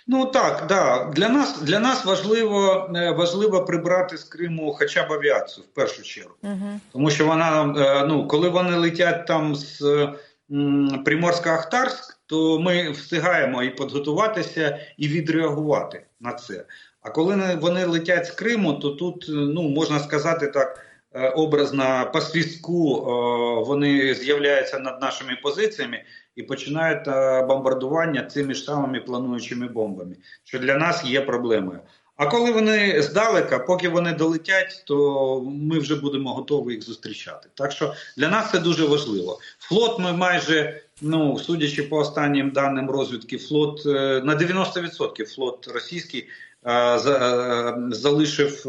Ну так, да. Для нас для нас важливо е, важливо прибрати з Криму хоча б авіацію в першу чергу. Угу. Тому що вона, е, ну коли вони летять там з Приморська-Ахтарськ, то ми встигаємо і підготуватися, і відреагувати на це. А коли вони летять з Криму, то тут ну можна сказати так. Е, образно по свістку е, вони з'являються над нашими позиціями і починають е, бомбардування цими ж самими плануючими бомбами, що для нас є проблемою. А коли вони здалека, поки вони долетять, то ми вже будемо готові їх зустрічати. Так що для нас це дуже важливо. Флот ми майже, ну судячи по останнім даним розвідки, флот е, на 90% флот російський е, е, залишив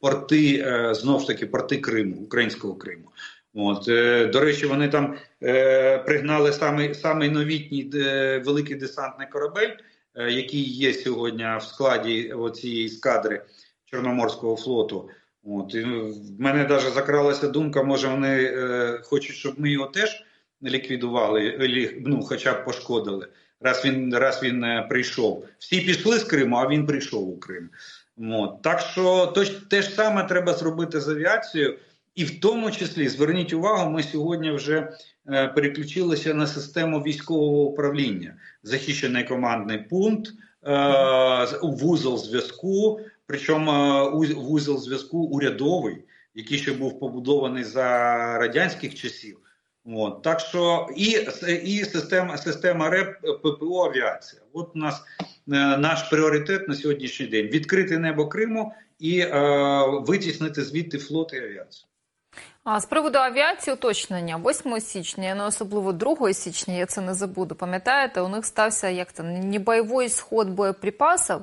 порти знов ж таки порти Криму, українського Криму. От до речі, вони там пригнали самий, самий новітній великий десантний корабель. Який є сьогодні в складі цієї скадри Чорноморського флоту. От і в мене навіть закралася думка, може вони хочуть, щоб ми його теж ліквідували, ну хоча б пошкодили. Раз він раз він е, прийшов. Всі пішли з Криму, а він прийшов у Крим. От. Так що то, те ж саме треба зробити з авіацією. І в тому числі зверніть увагу, ми сьогодні вже е, переключилися на систему військового управління, захищений командний пункт, е, вузол зв'язку, причому е, вузол зв'язку урядовий, який ще був побудований за радянських часів. От, Так що і і система система РЕП ППО авіація. От у нас е, наш пріоритет на сьогоднішній день відкрити небо Криму і е, витіснити звідти флот і авіацію. А з приводу авіації уточнення 8 січня, ну особливо 2 січня, я це не забуду. Пам'ятаєте, у них стався як це не бойовий сход боєприпасів.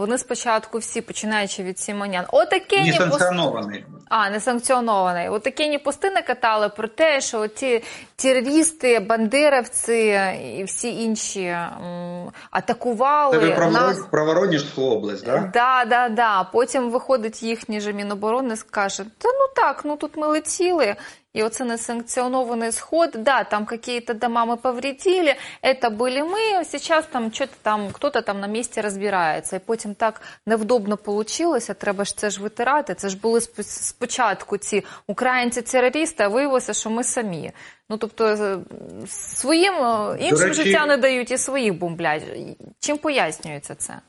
Вони спочатку всі, починаючи від Сімонян, отаке не санкціонований. А, не санкціонований. Отакі ні пости накатали про те, що ті терористи, бандеровці і всі інші м, атакували Це ви нас... про Воронежську область, так? Да, да, да. Потім виходить їхній же Міноборони, скаже: Та ну так, ну тут ми летіли. И вот несанкционованный сход, да, там какие-то дома мы повредили, это были мы, сейчас там что-то там, кто-то там на місці розбирається. І потім так невдобно получилося, треба ж це ж витирати. Це ж були спочатку ці українці-терористи, а виявилося, що ми самі. Ну, тобто, е, своїм е, іншим речі, життя не дають і своїх бомблять. Чим пояснюється це?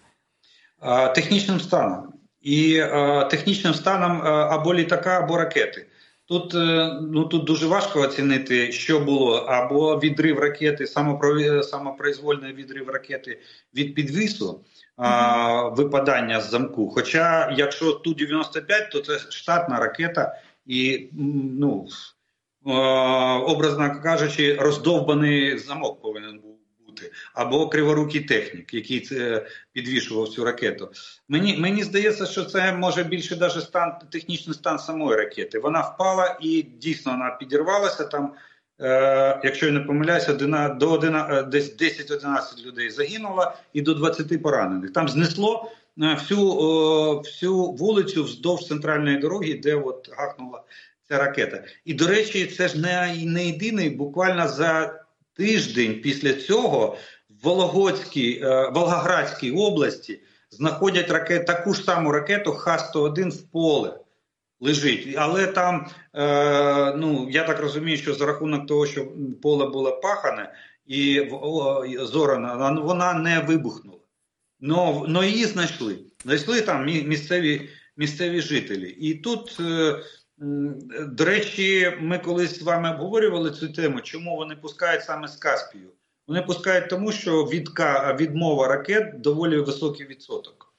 Технічним станом. І технічним станом або літака, або ракети. Тут е, ну тут дуже важко оцінити, що було або відрив ракети, самопроизвольний відрив ракети від підвісу, а, випадання з замку. Хоча, якщо ту 95 то це штатна ракета, і ну образно кажучи, роздовбаний замок повинен був бути, або криворукий технік, який це підвішував цю ракету. Мені мені здається, що це може більше даже стан технічний стан самої ракети. Вона впала і дійсно вона підірвалася там. Е, якщо я не помиляюся, до 11, десь 10-11 людей загинуло і до 20 поранених. Там знесло е, всю всю вулицю вздовж центральної дороги, де от гахнула ця ракета. І до речі, це ж не не єдиний. Буквально за тиждень після цього в Вологодській, е, Волгоградській області знаходять ракет, таку ж саму ракету Х-101 в поле. Лежить, але там, е, ну я так розумію, що за рахунок того, що поле було пахане і зорана, вона не вибухнула. Но, но її знайшли. Знайшли там місцеві місцеві жителі. І тут е, до речі, ми колись з вами обговорювали цю тему, чому вони пускають саме з Каспію. Вони пускають тому, що відка, відмова ракет доволі високий відсоток.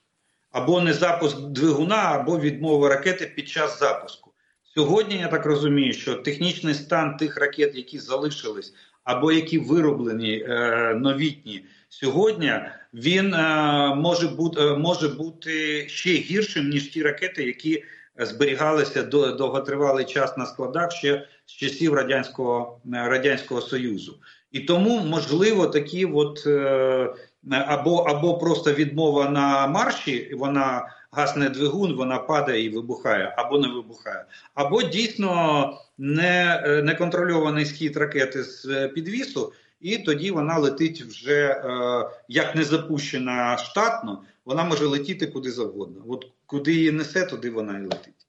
Або не запуск двигуна, або відмова ракети під час запуску. Сьогодні я так розумію, що технічний стан тих ракет, які залишились, або які вироблені е, новітні сьогодні, він е, е, може бути ще гіршим ніж ті ракети, які зберігалися до довготривалий час на складах ще з часів радянського радянського союзу, і тому можливо такі, от е, або або просто відмова на марші, вона гасне двигун, вона падає і вибухає, або не вибухає, або дійсно не неконтрольований схід ракети з підвісу. І тоді вона летить вже е, як не запущена штатно, вона може летіти куди завгодно. От куди її несе, туди вона і летить.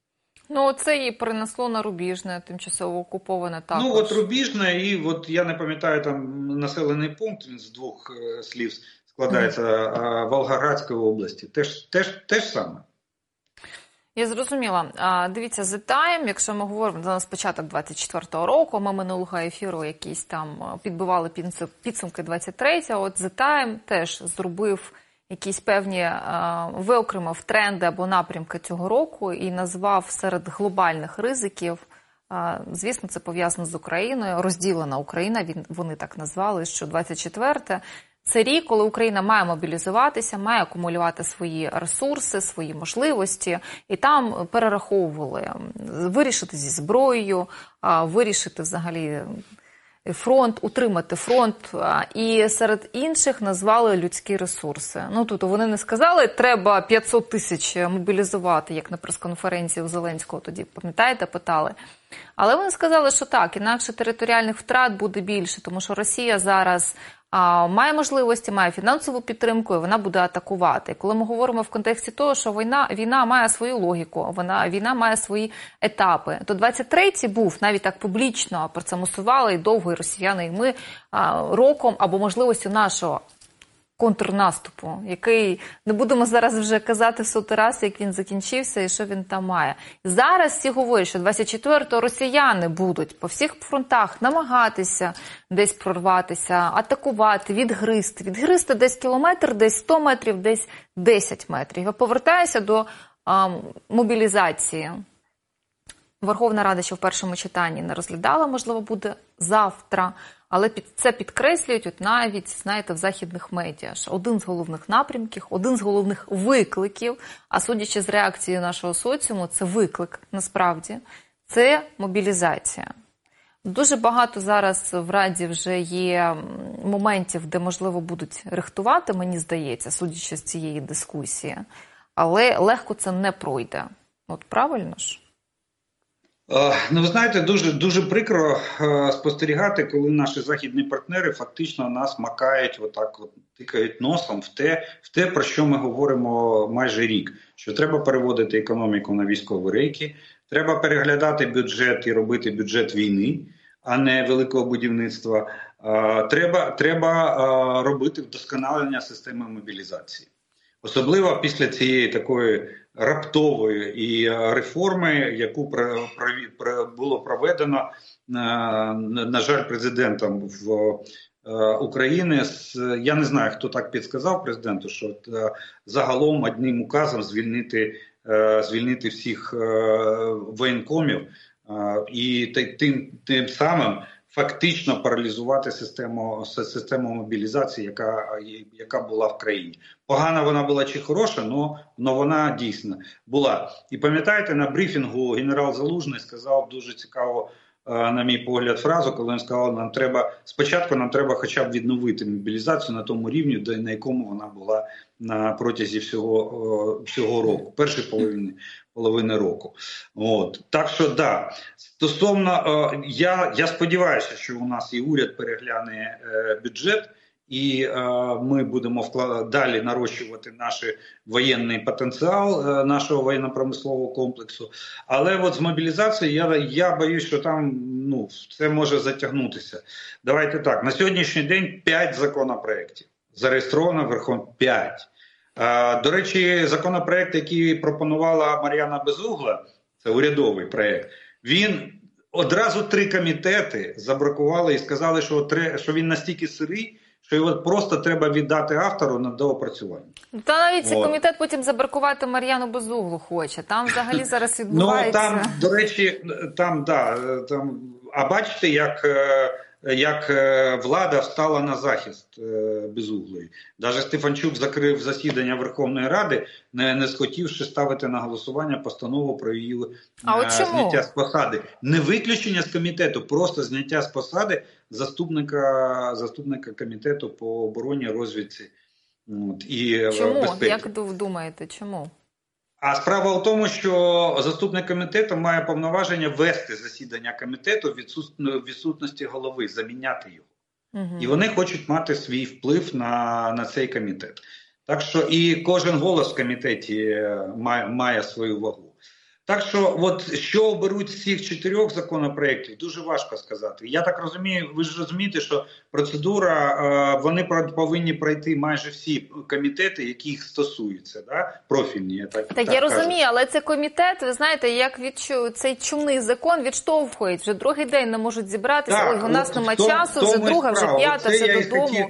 Ну, це її перенесло на Рубіжне, тимчасово окуповане також. Ну, от Рубіжне, і от я не пам'ятаю там населений пункт, він з двох е, слів складається mm. Волгоградської області. Теж, теж, теж саме. Я зрозуміла. Дивіться, The Time, якщо ми говоримо за спочаток 24-го року, ми минулого ефіру якісь там підбивали підсумки 23-го, От The Time теж зробив якісь певні е, виокремив тренди або напрямки цього року і назвав серед глобальних ризиків. Е, звісно, це пов'язано з Україною. Розділена Україна. Він вони так назвали. Що 24-те це рік, коли Україна має мобілізуватися, має акумулювати свої ресурси, свої можливості, і там перераховували вирішити зі зброєю, вирішити взагалі фронт, утримати фронт. І серед інших назвали людські ресурси. Ну тут вони не сказали, треба 500 тисяч мобілізувати, як на прес-конференції у Зеленського тоді пам'ятаєте, питали. Але вони сказали, що так, інакше територіальних втрат буде більше, тому що Росія зараз має можливості, має фінансову підтримку, і вона буде атакувати. Коли ми говоримо в контексті того, що війна війна має свою логіку, вона війна має свої етапи. То 23-й був навіть так публічно про це мусували і довго і росіяни, і ми роком або можливістю нашого контрнаступу, який не будемо зараз вже казати сотий раз, як він закінчився і що він там має. Зараз всі говорять, що 24-го росіяни будуть по всіх фронтах намагатися десь прорватися, атакувати, відгризти, відгризти десь кілометр, десь 100 метрів, десь 10 метрів. Повертаюся до а, мобілізації. Верховна Рада, що в першому читанні не розглядала, можливо, буде завтра. Але під це підкреслюють от навіть знаєте в західних медіа. що Один з головних напрямків, один з головних викликів. А судячи з реакцією нашого соціуму, це виклик насправді це мобілізація. Дуже багато зараз в раді вже є моментів, де можливо будуть рихтувати, мені здається, судячи з цієї дискусії, але легко це не пройде. От правильно ж. Е, ну, ви знаєте, дуже дуже прикро е, спостерігати, коли наші західні партнери фактично нас макають, отак, от тикають носом в те, в те, про що ми говоримо майже рік. Що треба переводити економіку на військові рейки, треба переглядати бюджет і робити бюджет війни, а не великого будівництва. Е, треба, Треба робити вдосконалення системи мобілізації. Особливо після цієї такої раптової і е, реформи, яку було проведено е, на жаль, президентом в е, України. Я не знаю, хто так підсказав президенту, що загалом одним указом звільнити звільнити всіх воєнкомів і тим, тим самим фактично паралізувати систему систему мобілізації, яка яка була в країні. Погана вона була чи хороша, але вона дійсно була. І пам'ятаєте, на брифінгу генерал Залужний сказав дуже цікаво. Е, на мій погляд, фразу, коли він сказав, нам треба спочатку, нам треба, хоча б відновити мобілізацію на тому рівні, де на якому вона була на протязі всього всього року, першої половини половини року. От так що да стосовно е, я я сподіваюся, що у нас і уряд перегляне е, бюджет. І е, ми будемо вклад... далі нарощувати наш воєнний потенціал е, нашого воєнно-промислового комплексу. Але от з мобілізацією я я боюсь, що там ну все може затягнутися. Давайте так: на сьогоднішній день 5 законопроєктів зареєстровано верхом 5. Е, до речі, законопроект, який пропонувала Мар'яна Безугла, це урядовий проект. Він одразу три комітети забракували і сказали, що що він настільки сирий що його просто треба віддати автору на доопрацювання. Та навіть цей комітет потім забракувати Мар'яну Безуглу хоче. Там взагалі зараз відбувається. Ну там, до речі, там да там. А бачите, як е, як е, влада встала на захист е, безуглої. Навіть Стефанчук закрив засідання Верховної Ради, не, не схотівши ставити на голосування постанову про її а от зняття з посади. Не виключення з комітету, просто зняття з посади заступника заступника комітету по обороні розвідці. От, і е, Чому? Безпеки. Як думаєте, чому? А справа в тому, що заступник комітету має повноваження вести засідання комітету в відсутності голови, заміняти його. Угу. І вони хочуть мати свій вплив на на цей комітет. Так що і кожен голос в комітеті е, має, має свою вагу. Так що, от що оберуть з цих чотирьох законопроєктів, дуже важко сказати. Я так розумію, ви ж розумієте, що процедура е, вони повинні пройти майже всі комітети, які їх стосуються, да? профільні. Я так, так, так я кажу. розумію, але це комітет. Ви знаєте, як відчу цей чумний закон відштовхують вже другий день не можуть зібратися. Так, Ой, у нас нема часу, вже друга, вже п'ята, вже додому. Хотів...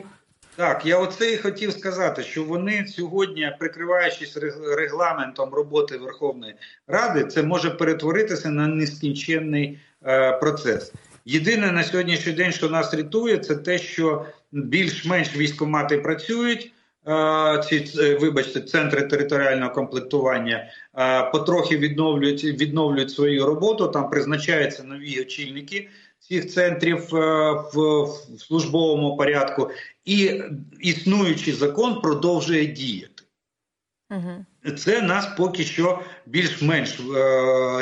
Так, я оце і хотів сказати, що вони сьогодні, прикриваючись регламентом роботи Верховної Ради, це може перетворитися на нескінченний е, процес. Єдине на сьогоднішній день, що нас рятує, це те, що більш-менш військомати працюють. Е, ці е, вибачте, центри територіального комплектування е, потрохи відновлюють відновлюють свою роботу. Там призначаються нові очільники цих центрів е, в службовому порядку, і існуючий закон продовжує діяти. Угу. Це нас поки що більш-менш е,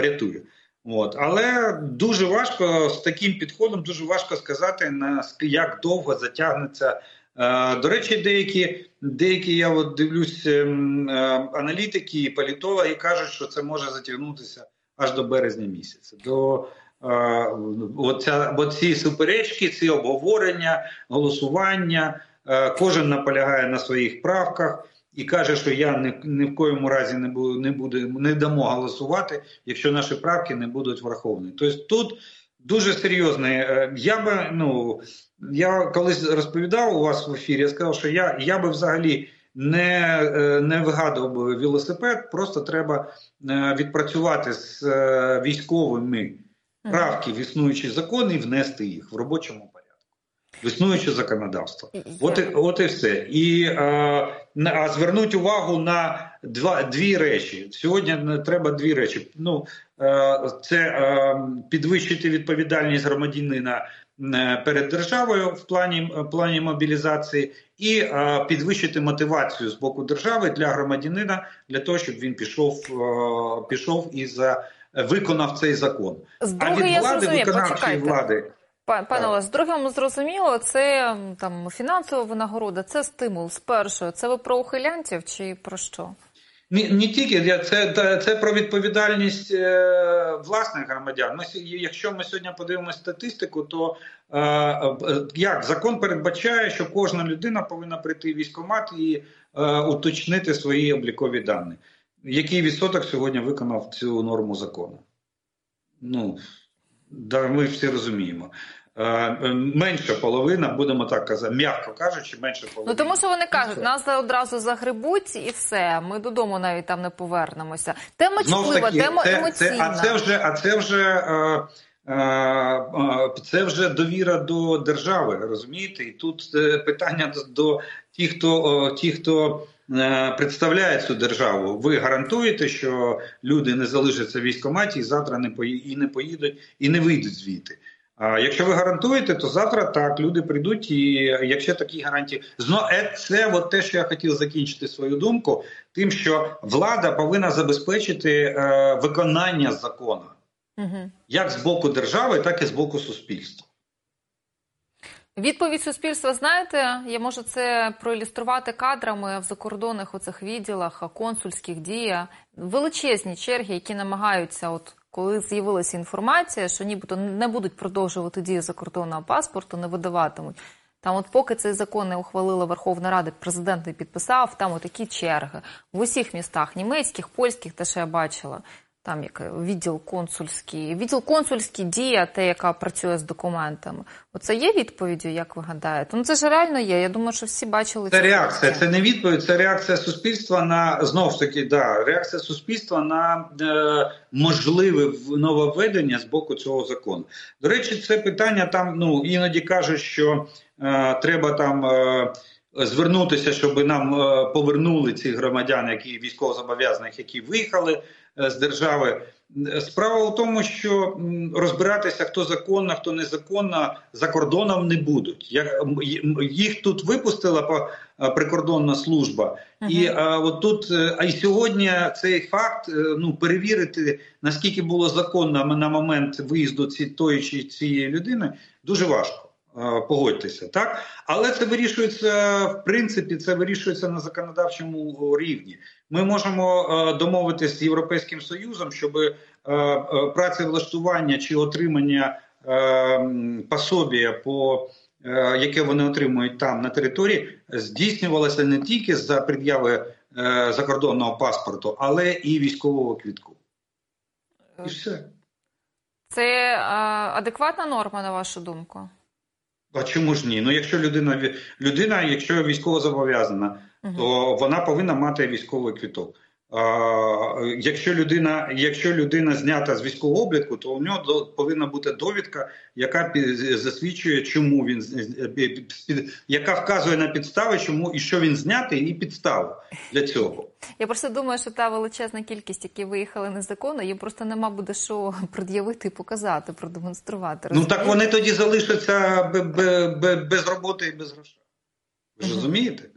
рятує. От. Але дуже важко з таким підходом, дуже важко сказати, на як довго затягнеться. Е, до речі, деякі деякі я от дивлюсь ем, аналітики і політологи кажуть, що це може затягнутися аж до березня місяця. До оця, ці суперечки, ці обговорення, голосування. Е, кожен наполягає на своїх правках і каже, що я ні, ні в коєму разі не буду, не буду, не дамо голосувати, якщо наші правки не будуть враховані. Тобто тут дуже серйозне. Е, я би ну я колись розповідав у вас в ефірі. Я сказав, що я я би взагалі не е, не вигадував би велосипед, просто треба відпрацювати з військовими правки в існуючі закони і внести їх в робочому порядку. В існуюче законодавство. От і, от і все. І а, звернуть увагу на два дві речі. Сьогодні треба дві речі. Ну, Це підвищити відповідальність громадянина перед державою в плані плані мобілізації, і підвищити мотивацію з боку держави для громадянина для того, щоб він пішов, пішов і за виконав цей закон. З а від влади виконавчої влади. Пане Олег, з другим зрозуміло, це там фінансова винагорода, це стимул з першого. Це ви про ухилянців чи про що? Не, не тільки це це про відповідальність е, власних громадян. Ми, якщо ми сьогодні подивимося статистику, то е, е, як закон передбачає, що кожна людина повинна прийти в військкомат і е, уточнити свої облікові дані який відсоток сьогодні виконав цю норму закону? Ну, да, ми всі розуміємо. менша половина, будемо так казати, м'яко кажучи, менше половина. Ну тому що вони кажуть, нас одразу загребуть і все. Ми додому навіть там не повернемося. Тема чутлива, тема це, емоційна. Це, а це вже, а це вже. Е, це вже довіра до держави, розумієте? І тут питання до тих, хто ті, хто представляє цю державу. Ви гарантуєте, що люди не залишаться в військкоматі і завтра не і не поїдуть і не вийдуть звідти. А якщо ви гарантуєте, то завтра так люди прийдуть, і якщо такі гарантії знову е, це от те, що я хотів закінчити свою думку, тим, що влада повинна забезпечити е, виконання закону угу. як з боку держави, так і з боку суспільства. Відповідь суспільства, знаєте, я можу це проілюструвати кадрами в закордонних оцих відділах, консульських діях, величезні черги, які намагаються, от коли з'явилася інформація, що нібито не будуть продовжувати дію закордонного паспорту, не видаватимуть. Там, от поки цей закон не ухвалила Верховна Рада, президент не підписав, там такі черги в усіх містах німецьких, польських, те, що я бачила. Там як відділ консульський, відділ консульський дія, те, яка працює з документами. Оце є відповіддю, як ви гадаєте? Ну це ж реально є. Я думаю, що всі бачили це реакція. Це не відповідь, це реакція суспільства на знову ж таки, да, реакція суспільства на е, можливе нововведення з боку цього закону. До речі, це питання там ну іноді кажуть, що е, треба там. Е, Звернутися, щоб нам е, повернули ці громадяни, які військовозобов'язаних, які виїхали Е, з держави. Справа в тому, що розбиратися, хто законно, хто незаконно, за кордоном не будуть. Їх тут випустила е, прикордонна служба, uh -huh. і а, от тут а й сьогодні цей факт ну перевірити наскільки було законно на момент виїзду ці тої чи цієї людини, дуже важко. Погодьтеся, так але це вирішується в принципі. Це вирішується на законодавчому рівні. Ми можемо е, домовитися з європейським союзом, щоб е, е, працевлаштування чи отримання пособія по яке вони отримують там на території, здійснювалося не тільки за пред'яви закордонного паспорту, але і військового квітку. І все. Це адекватна норма, на вашу думку? А чому ж ні? Ну, якщо людина людина, якщо військово зобов'язана то вона повинна мати військовий квіток. Якщо людина якщо людина знята з військового обліку, то у нього повинна бути довідка, яка засвідчує, чому він яка вказує на підстави, чому і що він знятий, і підставу для цього. Я просто думаю, що та величезна кількість, які виїхали незаконно, їм просто нема буде що пред'явити показати, продемонструвати. Ну так вони тоді залишаться без роботи і без грошей. Ви ж розумієте?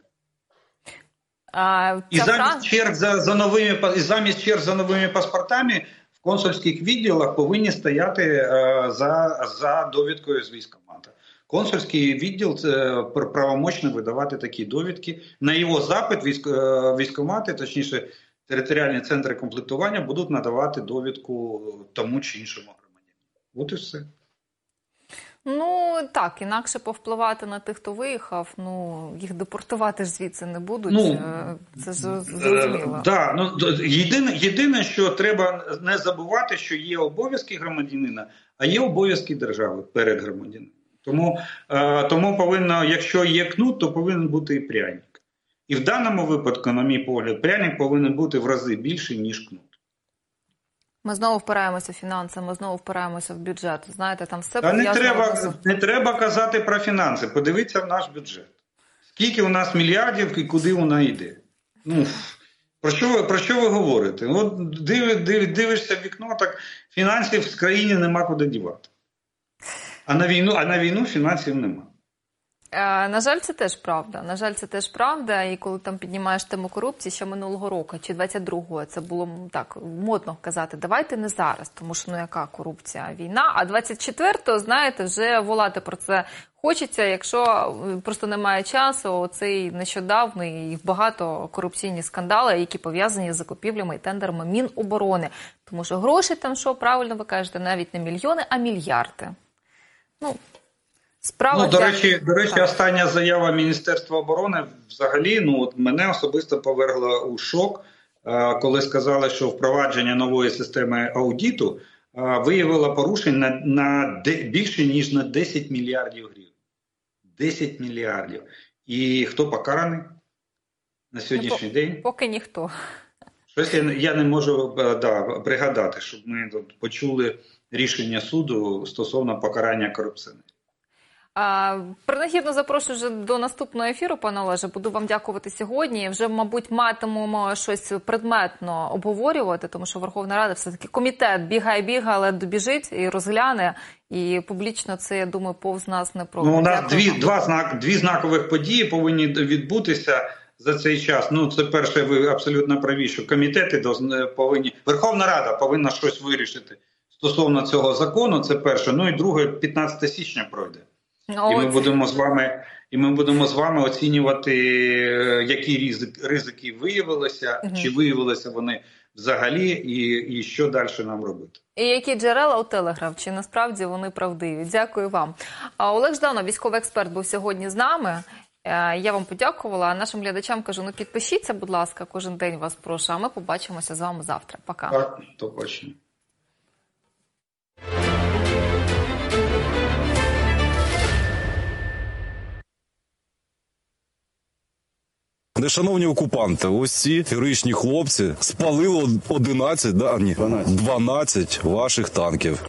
А, і замість фраз... черг за за новими і замість черг за новими паспортами в консульських відділах повинні стояти е, за за довідкою з військомата. Консульський відділ це правомочно видавати такі довідки. На його запит е, військомати, точніше, територіальні центри комплектування будуть надавати довідку тому чи іншому громадянину. От і все. Ну так, інакше повпливати на тих, хто виїхав. Ну їх депортувати ж звідси не будуть. Ну, е, Це ж е, зрозуміло. Да, ну єдине, єдине, що треба не забувати, що є обов'язки громадянина, а є обов'язки держави перед громадянином. Тому е, тому повинно, якщо є кнут, то повинен бути і пряник. І в даному випадку, на мій погляд, пряник повинен бути в рази більший ніж кнут. Ми знову впираємося в фінанси, ми знову впираємося в бюджет. Знаєте, там все Та не треба не треба казати про фінанси. Подивіться в наш бюджет. Скільки у нас мільярдів і куди вона йде? Ну про що ви про що ви говорите? От див, див, дивишся в вікно, так фінансів в країні нема куди дівати. А на війну, а на війну фінансів нема. Е, на жаль, це теж правда. На жаль, це теж правда. І коли там піднімаєш тему корупції ще минулого року чи 22-го, це було так модно казати. Давайте не зараз, тому що ну яка корупція, війна. А 24-го, знаєте, вже волати про це хочеться, якщо е, просто немає часу. Оцей нещодавний і багато корупційні скандали, які пов'язані з закупівлями і тендерами Міноборони. Тому що гроші там, що правильно ви кажете, навіть не мільйони, а мільярди. Ну Справа ну, до речі, до речі, остання заява Міністерства оборони взагалі ну от мене особисто повергла у шок, коли сказали, що впровадження нової системи аудіту а, виявила порушень на, на більше ніж на 10 мільярдів гривень. 10 мільярдів. І хто покараний на сьогоднішній день? Поки ніхто. Щось я, я не можу е, да, пригадати, щоб ми тут почули рішення суду стосовно покарання корупціонерів. Принагідно запрошую вже до наступного ефіру, пане Олеже. Буду вам дякувати сьогодні. Вже, мабуть, матимемо щось предметно обговорювати, тому що Верховна Рада все таки комітет бігає, бігає, але добіжить і розгляне. І публічно це я думаю, повз нас не пройде. Ну, у нас дві, два знак, дві знакових події повинні відбутися за цей час. Ну, це перше, ви абсолютно праві, що комітети доз- повинні. Верховна Рада повинна щось вирішити стосовно цього закону. Це перше. Ну і друге, 15 січня пройде. Ну, І ми от. будемо з вами. І ми будемо з вами оцінювати, е, які ризик, ризики виявилися, Мгм. чи виявилися вони взагалі, і, і що далі нам робити. І які джерела у Телеграф? Чи насправді вони правдиві? Дякую вам. А Олег Жданов, військовий експерт, був сьогодні з нами. Е, Я вам подякувала. А нашим глядачам кажу: ну підпишіться, будь ласка, кожен день вас прошу. А ми побачимося з вами завтра. Пока. Так, то точно. Нешановні окупанти, ось ці героїчні хлопці спалили 11, да, ні, 12 ваших танків.